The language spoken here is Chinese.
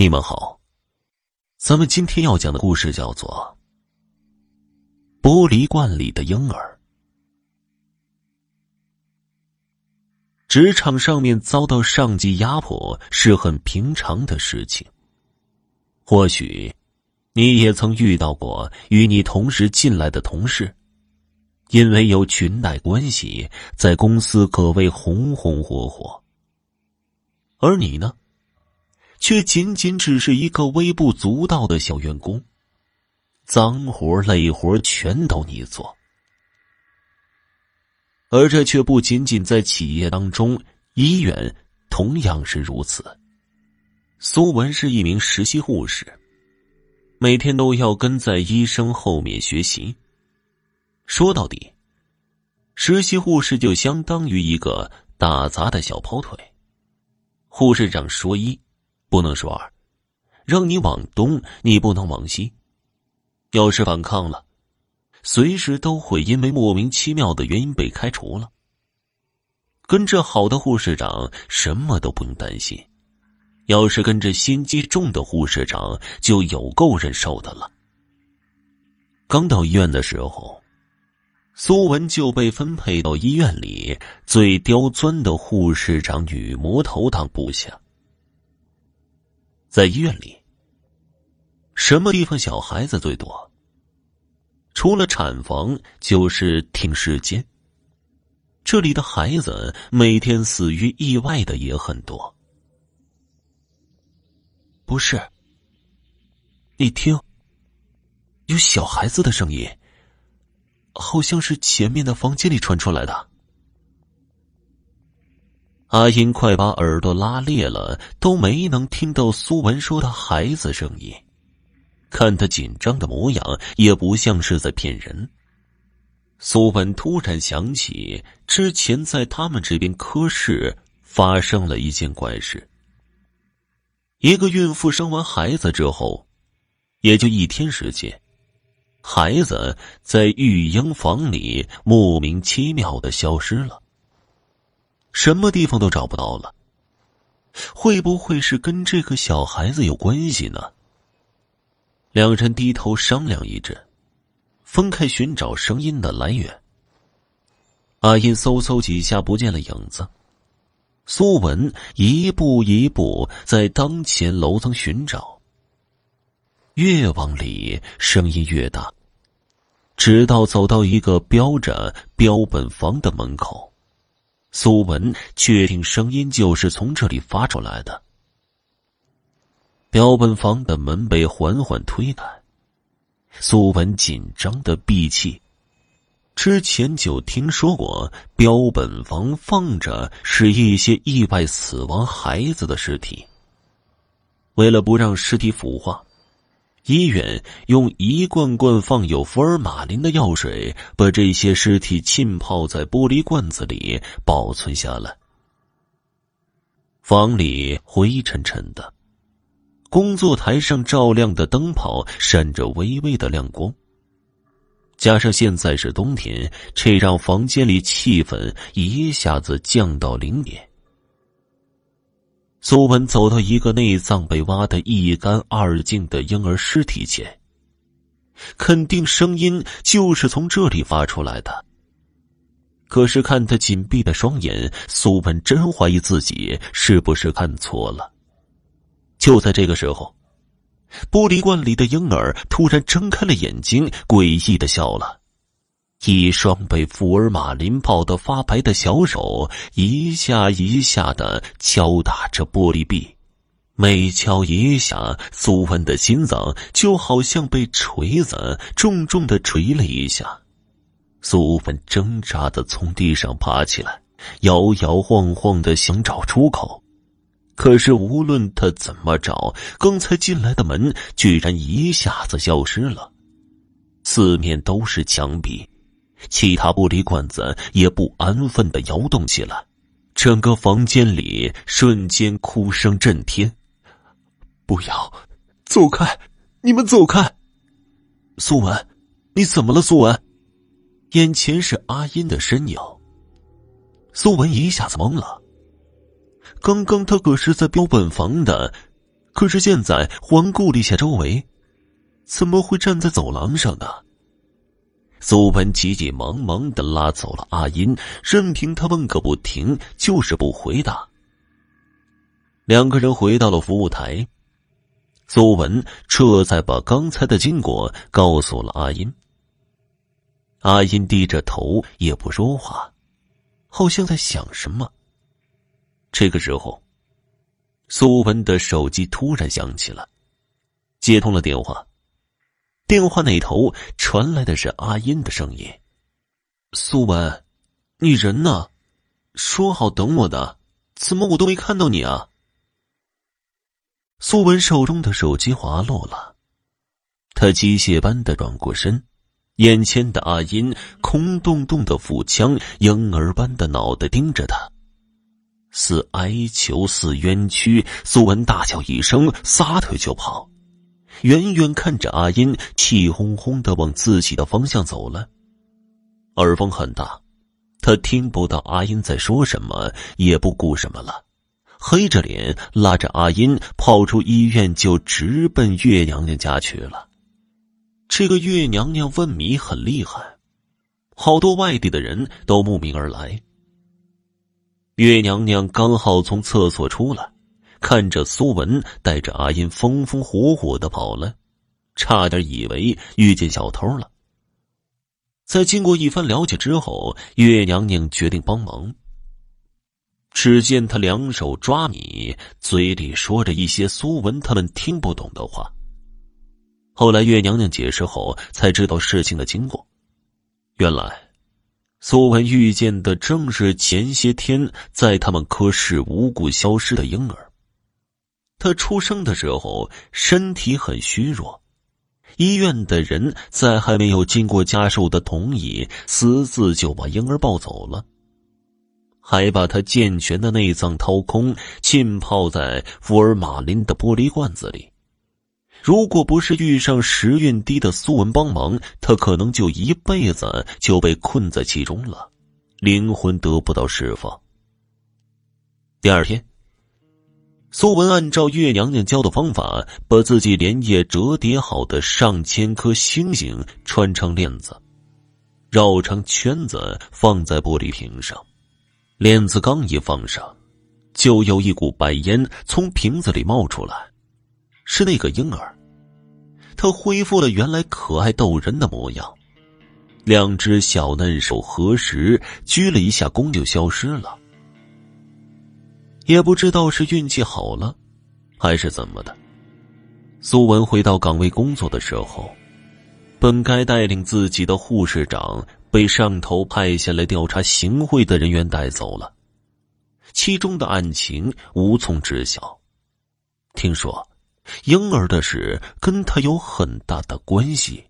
你们好，咱们今天要讲的故事叫做《玻璃罐里的婴儿》。职场上面遭到上级压迫是很平常的事情。或许你也曾遇到过与你同时进来的同事，因为有裙带关系，在公司可谓红红火火，而你呢？却仅仅只是一个微不足道的小员工，脏活累活全都你做，而这却不仅仅在企业当中，医院同样是如此。苏文是一名实习护士，每天都要跟在医生后面学习。说到底，实习护士就相当于一个打杂的小跑腿，护士长说一。不能说二，让你往东，你不能往西。要是反抗了，随时都会因为莫名其妙的原因被开除了。跟着好的护士长，什么都不用担心；要是跟着心机重的护士长，就有够忍受的了。刚到医院的时候，苏文就被分配到医院里最刁钻的护士长女魔头当部下。在医院里，什么地方小孩子最多？除了产房，就是停尸间。这里的孩子每天死于意外的也很多。不是，你听，有小孩子的声音，好像是前面的房间里传出来的。阿英快把耳朵拉裂了，都没能听到苏文说的孩子声音。看他紧张的模样，也不像是在骗人。苏文突然想起之前在他们这边科室发生了一件怪事：一个孕妇生完孩子之后，也就一天时间，孩子在育婴房里莫名其妙的消失了。什么地方都找不到了，会不会是跟这个小孩子有关系呢？两人低头商量一阵，分开寻找声音的来源。阿英嗖嗖几下不见了影子，苏文一步一步在当前楼层寻找，越往里声音越大，直到走到一个标着标本房的门口。苏文确定声音就是从这里发出来的。标本房的门被缓缓推开，苏文紧张的闭气。之前就听说过，标本房放着是一些意外死亡孩子的尸体。为了不让尸体腐化。医院用一罐罐放有福尔马林的药水，把这些尸体浸泡在玻璃罐子里保存下来。房里灰沉沉的，工作台上照亮的灯泡闪着微微的亮光。加上现在是冬天，这让房间里气氛一下子降到零点。苏文走到一个内脏被挖得一干二净的婴儿尸体前，肯定声音就是从这里发出来的。可是看他紧闭的双眼，苏文真怀疑自己是不是看错了。就在这个时候，玻璃罐里的婴儿突然睁开了眼睛，诡异的笑了。一双被福尔马林泡得发白的小手，一下一下的敲打着玻璃壁，每敲一下，苏文的心脏就好像被锤子重重的锤了一下。苏文挣扎的从地上爬起来，摇摇晃晃的想找出口，可是无论他怎么找，刚才进来的门居然一下子消失了，四面都是墙壁。其他玻璃罐子也不安分的摇动起来，整个房间里瞬间哭声震天。不要，走开！你们走开！苏文，你怎么了？苏文，眼前是阿英的身影。苏文一下子懵了。刚刚他可是在标本房的，可是现在环顾了一下周围，怎么会站在走廊上呢？苏文急急忙忙的拉走了阿英，任凭他问个不停，就是不回答。两个人回到了服务台，苏文这才把刚才的经过告诉了阿英。阿英低着头也不说话，好像在想什么。这个时候，苏文的手机突然响起了，接通了电话。电话那头传来的是阿英的声音：“苏文，你人呢？说好等我的，怎么我都没看到你啊？”苏文手中的手机滑落了，他机械般的转过身，眼前的阿英空洞洞的腹腔，婴儿般的脑袋盯着他，似哀求似冤屈。苏文大叫一声，撒腿就跑。远远看着阿音气哄哄的往自己的方向走了，耳风很大，他听不到阿音在说什么，也不顾什么了，黑着脸拉着阿音跑出医院，就直奔月娘娘家去了。这个月娘娘问米很厉害，好多外地的人都慕名而来。月娘娘刚好从厕所出来。看着苏文带着阿英风风火火的跑了，差点以为遇见小偷了。在经过一番了解之后，岳娘娘决定帮忙。只见她两手抓米，嘴里说着一些苏文他们听不懂的话。后来岳娘娘解释后，才知道事情的经过。原来，苏文遇见的正是前些天在他们科室无故消失的婴儿。他出生的时候身体很虚弱，医院的人在还没有经过家属的同意，私自就把婴儿抱走了，还把他健全的内脏掏空，浸泡在福尔马林的玻璃罐子里。如果不是遇上时运低的苏文帮忙，他可能就一辈子就被困在其中了，灵魂得不到释放。第二天。苏文按照岳娘娘教的方法，把自己连夜折叠好的上千颗星星穿成链子，绕成圈子放在玻璃瓶上。链子刚一放上，就有一股白烟从瓶子里冒出来，是那个婴儿。他恢复了原来可爱逗人的模样，两只小嫩手合十，鞠了一下躬就消失了。也不知道是运气好了，还是怎么的。苏文回到岗位工作的时候，本该带领自己的护士长被上头派下来调查行贿的人员带走了，其中的案情无从知晓。听说，婴儿的事跟他有很大的关系。